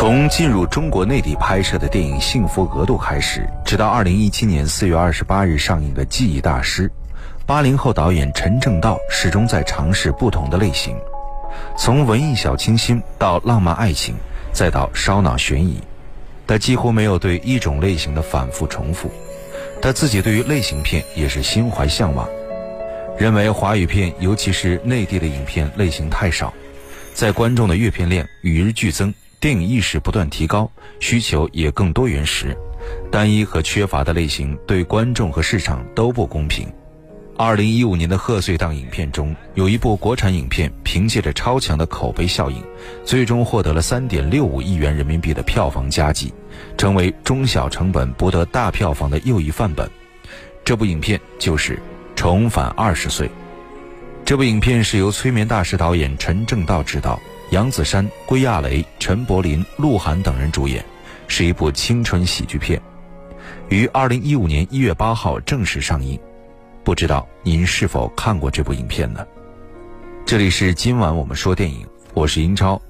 从进入中国内地拍摄的电影《幸福额度》开始，直到二零一七年四月二十八日上映的《记忆大师》，八零后导演陈正道始终在尝试不同的类型，从文艺小清新到浪漫爱情，再到烧脑悬疑，他几乎没有对一种类型的反复重复。他自己对于类型片也是心怀向往，认为华语片，尤其是内地的影片类型太少，在观众的阅片量与日俱增。电影意识不断提高，需求也更多元时，单一和缺乏的类型对观众和市场都不公平。二零一五年的贺岁档影片中，有一部国产影片凭借着超强的口碑效应，最终获得了三点六五亿元人民币的票房佳绩，成为中小成本博得大票房的又一范本。这部影片就是《重返二十岁》。这部影片是由催眠大师导演陈正道执导。杨子姗、归亚蕾、陈柏霖、鹿晗等人主演，是一部青春喜剧片，于二零一五年一月八号正式上映。不知道您是否看过这部影片呢？这里是今晚我们说电影，我是英超。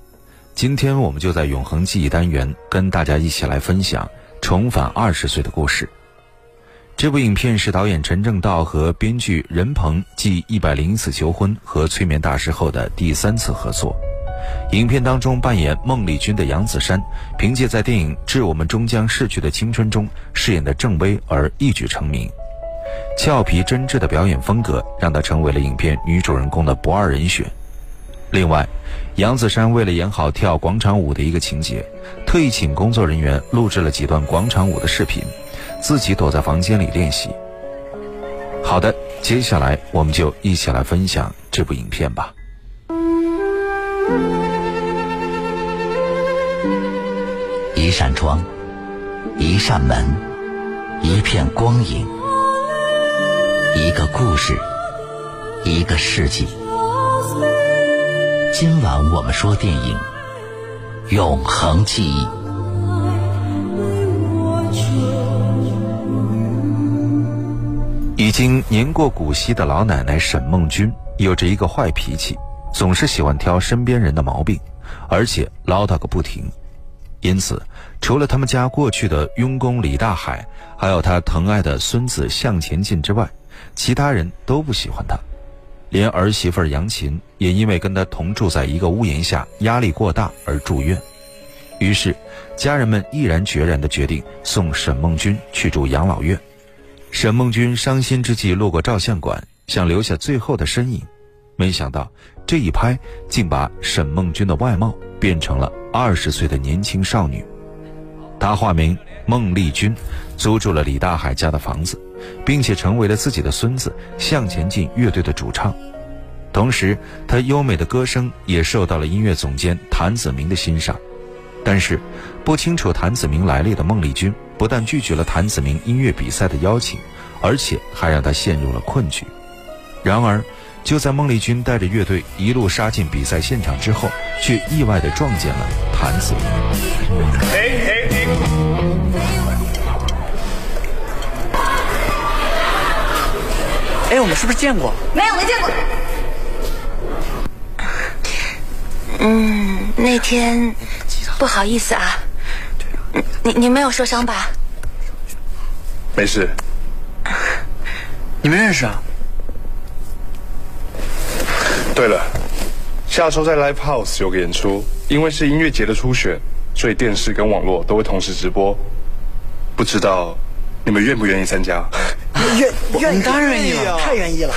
今天我们就在永恒记忆单元跟大家一起来分享重返二十岁的故事。这部影片是导演陈正道和编剧任鹏继《一百零一次求婚》和《催眠大师》后的第三次合作。影片当中扮演孟丽君的杨子姗，凭借在电影《致我们终将逝去的青春》中饰演的郑薇而一举成名。俏皮真挚的表演风格让她成为了影片女主人公的不二人选。另外，杨子姗为了演好跳广场舞的一个情节，特意请工作人员录制了几段广场舞的视频，自己躲在房间里练习。好的，接下来我们就一起来分享这部影片吧。一扇窗，一扇门，一片光影，一个故事，一个世纪。今晚我们说电影《永恒记忆》。已经年过古稀的老奶奶沈梦君有着一个坏脾气。总是喜欢挑身边人的毛病，而且唠叨个不停。因此，除了他们家过去的佣工李大海，还有他疼爱的孙子向前进之外，其他人都不喜欢他。连儿媳妇杨琴也因为跟他同住在一个屋檐下，压力过大而住院。于是，家人们毅然决然地决定送沈梦君去住养老院。沈梦君伤心之际路过照相馆，想留下最后的身影。没想到这一拍，竟把沈梦君的外貌变成了二十岁的年轻少女。她化名孟丽君，租住了李大海家的房子，并且成为了自己的孙子向前进乐队的主唱。同时，她优美的歌声也受到了音乐总监谭子明的欣赏。但是，不清楚谭子明来历的孟丽君，不但拒绝了谭子明音乐比赛的邀请，而且还让他陷入了困局。然而，就在孟丽君带着乐队一路杀进比赛现场之后，却意外的撞见了谭子明。哎哎哎！哎，我们是不是见过？没有，没见过。嗯，那天不好意思啊。你你没有受伤吧？没事。你们认识啊？对了，下周在 Live House 有个演出，因为是音乐节的初选，所以电视跟网络都会同时直播。不知道你们愿不愿意参加？愿愿当然愿意了，太愿意了。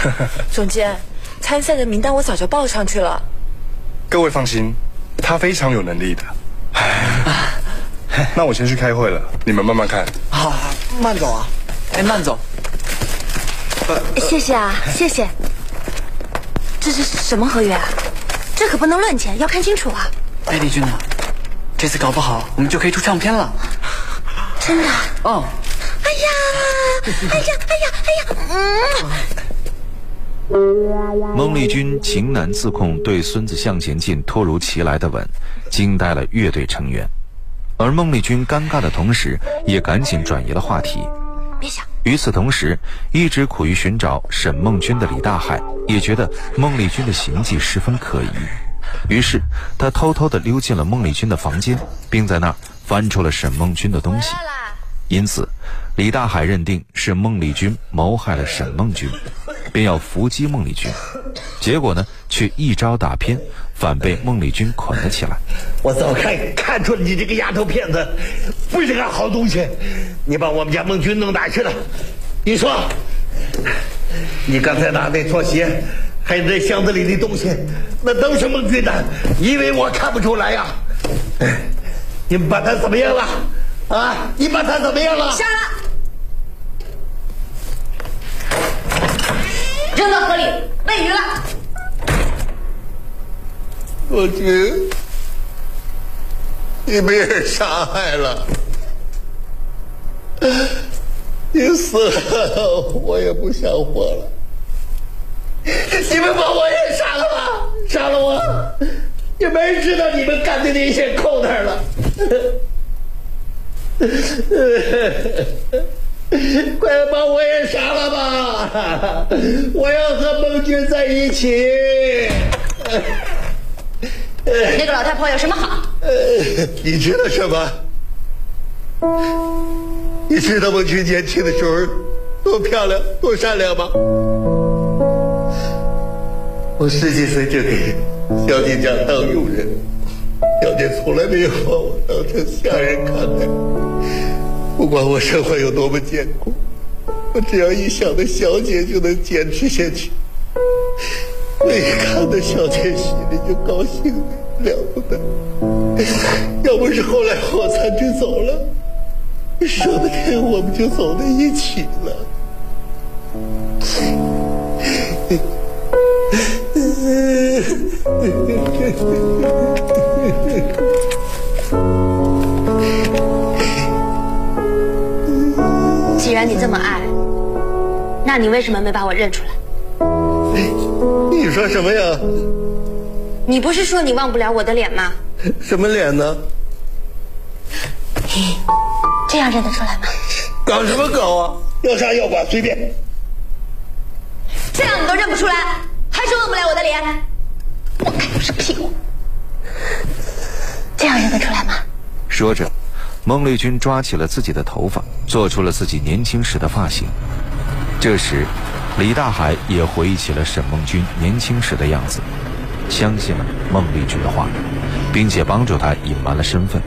总监，参赛的名单我早就报上去了。各位放心，他非常有能力的。那我先去开会了，你们慢慢看。好，慢走啊！哎，慢走。谢谢啊，谢谢。这是什么合约啊？这可不能乱签，要看清楚啊！哎，丽君呢？这次搞不好我们就可以出唱片了。真的？哦。哎呀！哎呀！哎呀！哎呀！嗯。孟丽君情难自控，对孙子向前进突如其来的吻，惊呆了乐队成员。而孟丽君尴尬的同时，也赶紧转移了话题。与此同时，一直苦于寻找沈梦君的李大海也觉得孟丽君的行迹十分可疑。于是他偷偷地溜进了孟丽君的房间，并在那儿翻出了沈梦君的东西。因此，李大海认定是孟丽君谋害了沈梦君，便要伏击孟丽君。结果呢，却一招打偏，反被孟丽君捆了起来。我早看看出了你这个丫头片子不是个好东西，你把我们家孟君弄哪去了？你说，你刚才拿那双鞋，还有那箱子里的东西，那都是孟君的，以为我看不出来呀？你们把他怎么样了？啊！你把他怎么样了？杀了，扔到河里喂鱼了。我觉你被人杀害了，你死了，我也不想活了。你们把我也杀了吧，杀了我，也没人知道你们干的那些扣那儿了。快把我也杀了吧！我要和孟军在一起。那个老太婆有什么好？你知道什么？你知道孟军年轻的时候多漂亮、多善良吗？我十几岁就给小姐家当佣人，小姐从来没有把我当成下人看待。不管我生活有多么艰苦，我只要一想到小姐，就能坚持下去。我一看到小姐，心里就高兴了不得。要不是后来火残就走了，说不定我们就走在一起了。既然你这么爱，那你为什么没把我认出来？你说什么呀？你不是说你忘不了我的脸吗？什么脸呢？这样认得出来吗？搞什么搞啊？要杀要剐随便。这样你都认不出来，还说忘不了我的脸？我看不是屁股。这样认得出来吗？说着，孟丽君抓起了自己的头发，做出了自己年轻时的发型。这时，李大海也回忆起了沈梦君年轻时的样子，相信了孟丽君的话，并且帮助她隐瞒了身份。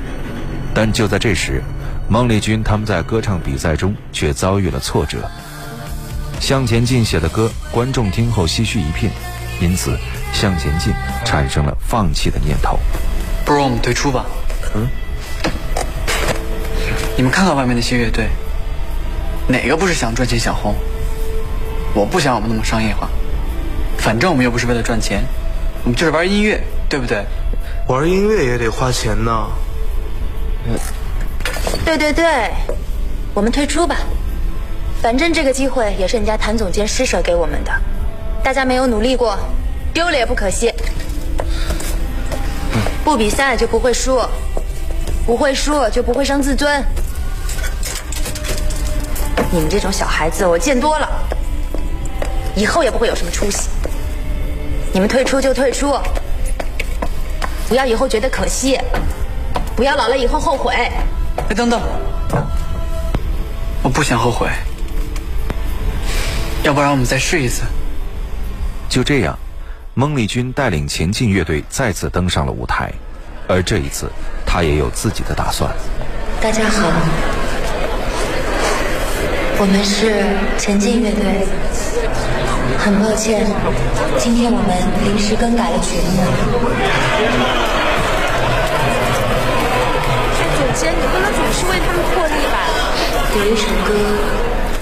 但就在这时，孟丽君他们在歌唱比赛中却遭遇了挫折。向前进写的歌，观众听后唏嘘一片，因此向前进产生了放弃的念头。不如我们退出吧。嗯。你们看看外面那些乐队，哪个不是想赚钱想红？我不想我们那么商业化，反正我们又不是为了赚钱，我们就是玩音乐，对不对？玩音乐也得花钱呢。对对对，我们退出吧。反正这个机会也是人家谭总监施舍给我们的，大家没有努力过，丢了也不可惜。不比赛就不会输，不会输就不会伤自尊。你们这种小孩子我见多了，以后也不会有什么出息。你们退出就退出，不要以后觉得可惜，不要老了以后后悔。哎，等等，我不想后悔。要不然我们再试一次。就这样，孟丽君带领前进乐队再次登上了舞台，而这一次，她也有自己的打算。大家好，我们是前进乐队。很抱歉，今天我们临时更改了曲目。总监，你不能总是为他们破例吧？有一首歌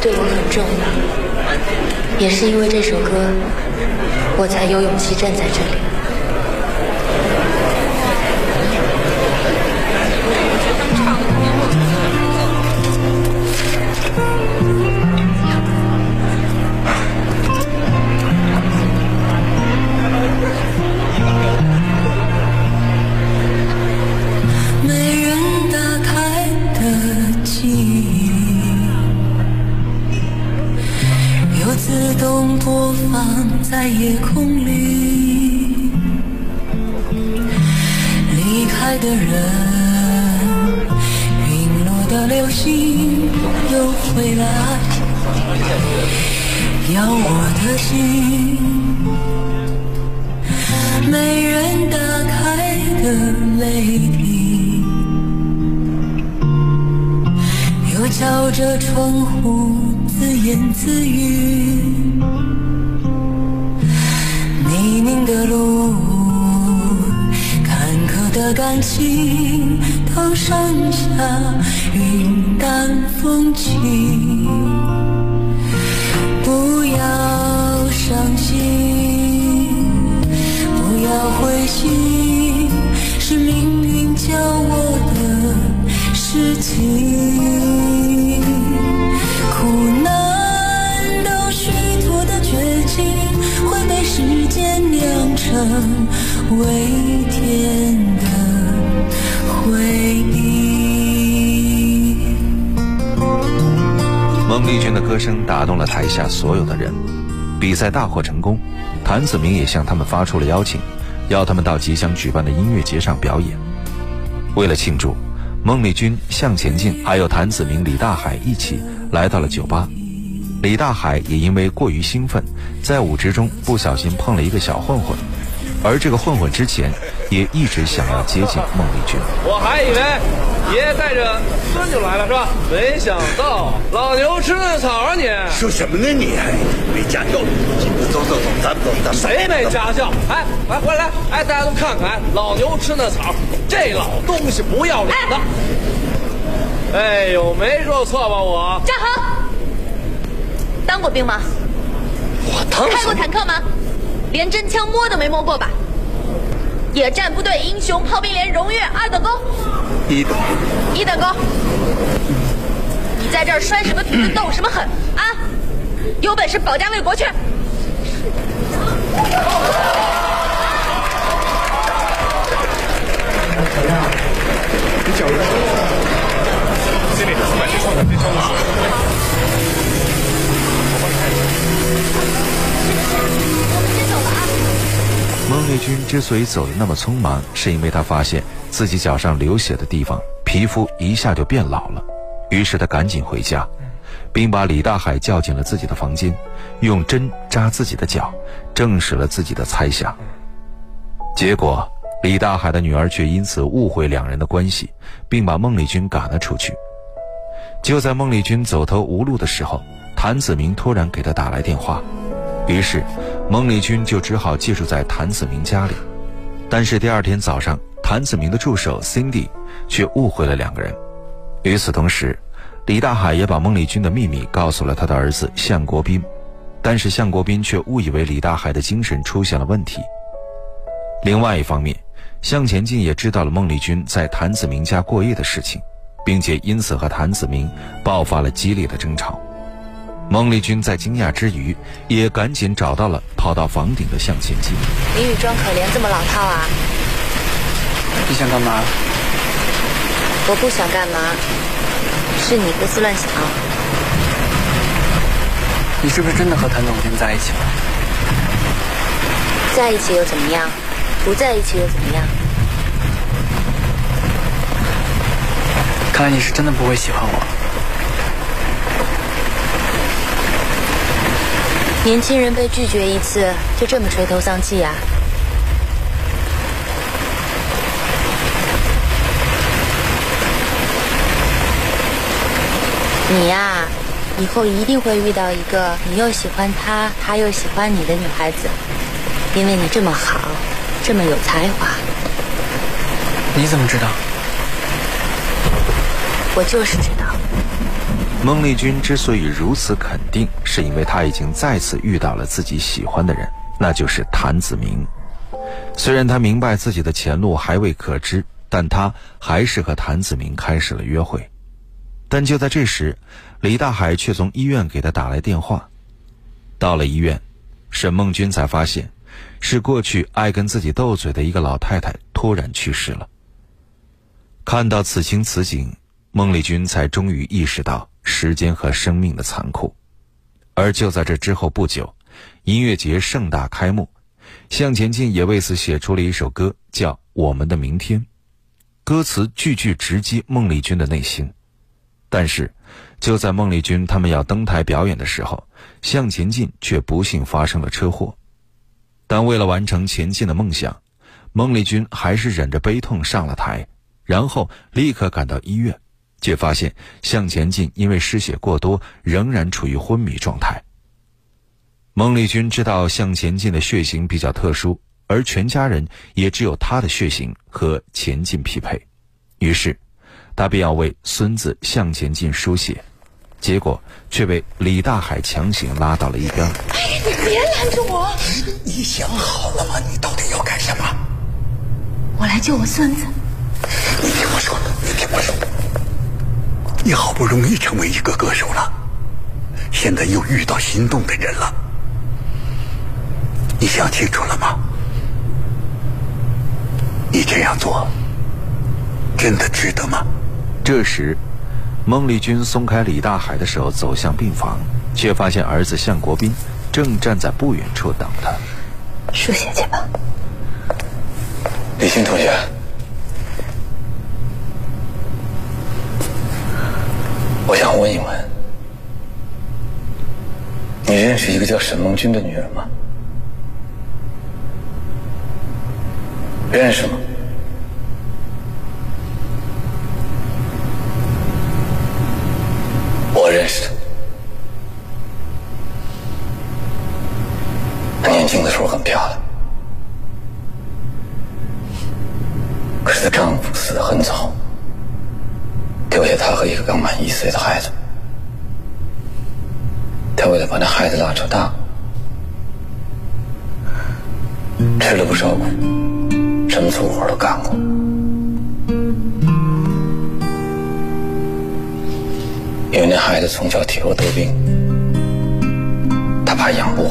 对我很重要，也是因为这首歌，我才有勇气站在这里。动播放在夜空里。离开的人，陨落的流星又回来，要我的心。没人打开的泪滴，又敲着窗户言自语。泥泞的路，坎坷的感情，都剩下云淡风轻。歌声打动了台下所有的人，比赛大获成功。谭子明也向他们发出了邀请，要他们到即将举办的音乐节上表演。为了庆祝，孟丽君、向前进还有谭子明、李大海一起来到了酒吧。李大海也因为过于兴奋，在舞池中不小心碰了一个小混混，而这个混混之前也一直想要接近孟丽君。我还以为爷爷带着孙女来了是吧？没想到老牛吃嫩草啊你！说什么呢你？没家教，走走走，咱们走，咱们谁没家教？哎，来回来，哎，大家都看看，老牛吃嫩草，这老东西不要脸的！哎呦，没说错吧我？站好！当过兵吗？我当开过坦克吗？连真枪摸都没摸过吧？野战部队英雄炮兵连荣誉二等功，一等一等功。你在这儿摔什么瓶子，斗什么狠啊？有本事保家卫国去！孟孟丽君之所以走得那么匆忙，是因为她发现自己脚上流血的地方皮肤一下就变老了，于是她赶紧回家，并把李大海叫进了自己的房间，用针扎自己的脚，证实了自己的猜想。结果，李大海的女儿却因此误会两人的关系，并把孟丽君赶了出去。就在孟丽君走投无路的时候，谭子明突然给她打来电话。于是，孟丽君就只好借住在谭子明家里。但是第二天早上，谭子明的助手 Cindy 却误会了两个人。与此同时，李大海也把孟丽君的秘密告诉了他的儿子向国斌，但是向国斌却误以为李大海的精神出现了问题。另外一方面，向前进也知道了孟丽君在谭子明家过夜的事情，并且因此和谭子明爆发了激烈的争吵。孟丽君在惊讶之余，也赶紧找到了跑到房顶的向前进。林宇装可怜这么老套啊？你想干嘛？我不想干嘛，是你胡思乱想。你是不是真的和谭总监在一起了？在一起又怎么样？不在一起又怎么样？看来你是真的不会喜欢我。年轻人被拒绝一次，就这么垂头丧气啊？你呀、以后一定会遇到一个你又喜欢他，他又喜欢你的女孩子，因为你这么好，这么有才华，你怎么知道？我就是知道。孟丽君之所以如此肯定，是因为她已经再次遇到了自己喜欢的人，那就是谭子明。虽然她明白自己的前路还未可知，但她还是和谭子明开始了约会。但就在这时，李大海却从医院给她打来电话。到了医院，沈梦君才发现，是过去爱跟自己斗嘴的一个老太太突然去世了。看到此情此景，孟丽君才终于意识到时间和生命的残酷。而就在这之后不久，音乐节盛大开幕，向前进也为此写出了一首歌，叫《我们的明天》。歌词句句直击孟丽君的内心。但是，就在孟丽君他们要登台表演的时候，向前进却不幸发生了车祸。但为了完成前进的梦想，孟丽君还是忍着悲痛上了台，然后立刻赶到医院，却发现向前进因为失血过多，仍然处于昏迷状态。孟丽君知道向前进的血型比较特殊。而全家人也只有他的血型和前进匹配，于是，他便要为孙子向前进输血，结果却被李大海强行拉到了一边。哎，你别拦着我！你想好了吗？你到底要干什么？我来救我孙子。你听我说，你听我说，你好不容易成为一个歌手了，现在又遇到心动的人了，你想清楚了吗？你这样做真的值得吗？这时，孟丽君松开李大海的手，走向病房，却发现儿子向国斌正站在不远处等他。输血去吧。李欣同学，我想问一问，你认识一个叫沈梦君的女人吗？认识吗？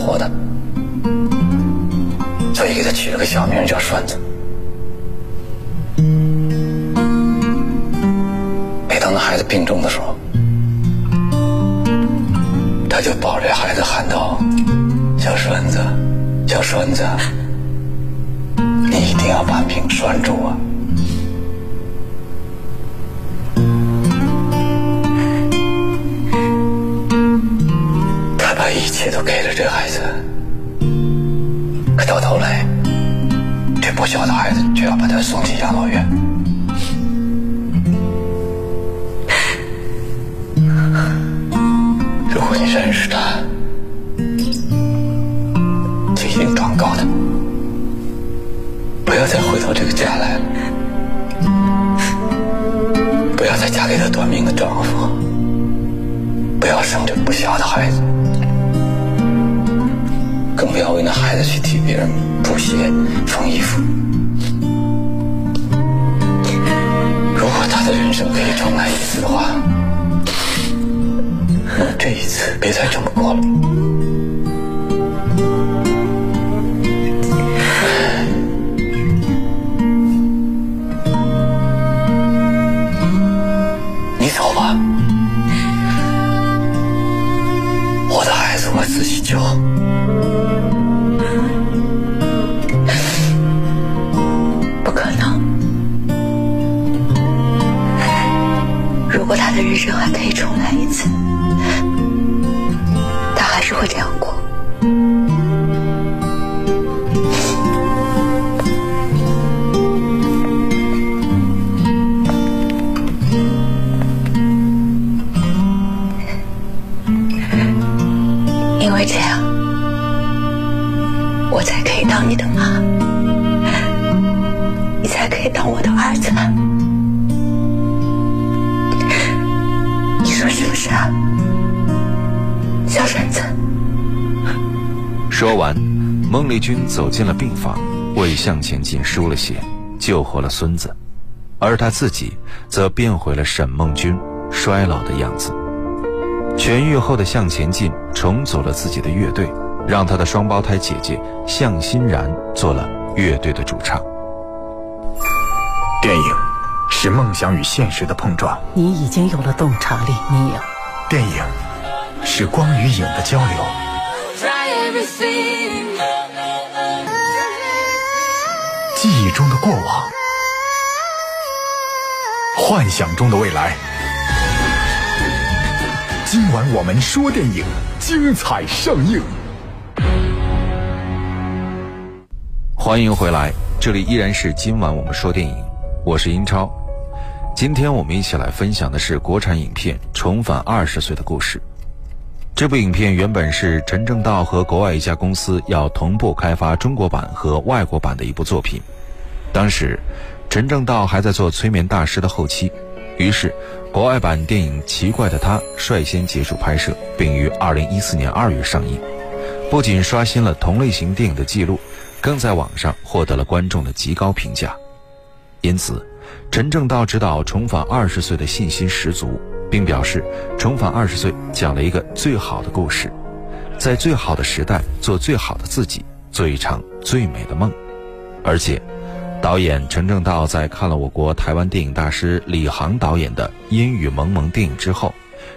活的，所以给他起了个小名叫栓子。每当那孩子病重的时候，他就抱着孩子喊道：“小栓子，小栓子。”你一定要把命拴住啊！一切都给了这孩子，可到头来，这不孝的孩子却要把他送进养老院。如果你认识他，就一定转告他。不要再回到这个家来了，不要再嫁给他短命的丈夫，不要生这不孝的孩子，更不要为那孩子去替别人补鞋、缝衣服。如果他的人生可以重来一次的话，那这一次别再这么过了。你走吧，我的孩子我自己救，说完，孟丽君走进了病房，为向前进输了血，救活了孙子，而她自己则变回了沈梦君衰老的样子。痊愈后的向前进重组了自己的乐队，让他的双胞胎姐姐向欣然做了乐队的主唱。电影是梦想与现实的碰撞。你已经有了洞察力，你有。电影是光与影的交流。记忆中的过往幻想中的未来。今晚我们说电影，精彩上映。欢迎回来，这里依然是今晚我们说电影，我是英超。今天我们一起来分享的是国产影片《重返二十岁的故事》。这部影片原本是陈正道和国外一家公司要同步开发中国版和外国版的一部作品。当时，陈正道还在做催眠大师的后期，于是国外版电影《奇怪的他》率先结束拍摄，并于2014年2月上映。不仅刷新了同类型电影的记录，更在网上获得了观众的极高评价。因此，陈正道执导《重返二十岁》的信心十足。并表示，《重返二十岁》讲了一个最好的故事，在最好的时代做最好的自己，做一场最美的梦。而且，导演陈正道在看了我国台湾电影大师李航导演的《烟雨蒙蒙》电影之后，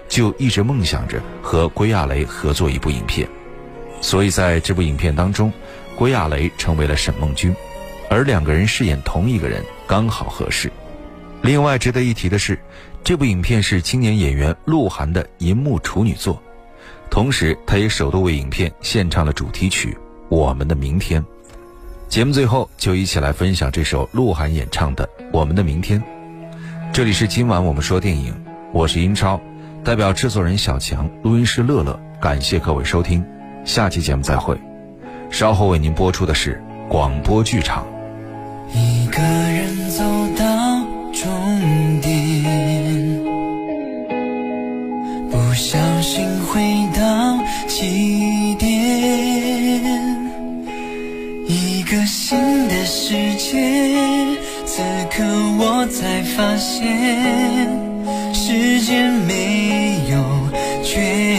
就一直梦想着和归亚蕾合作一部影片。所以，在这部影片当中，归亚蕾成为了沈梦君，而两个人饰演同一个人刚好合适。另外值得一提的是。这部影片是青年演员鹿晗的银幕处女作，同时他也首度为影片献唱了主题曲《我们的明天》。节目最后就一起来分享这首鹿晗演唱的《我们的明天》。这里是今晚我们说电影，我是英超，代表制作人小强、录音师乐乐，感谢各位收听，下期节目再会。稍后为您播出的是广播剧场。一个起点一个新的世界此刻我才发现时间没有绝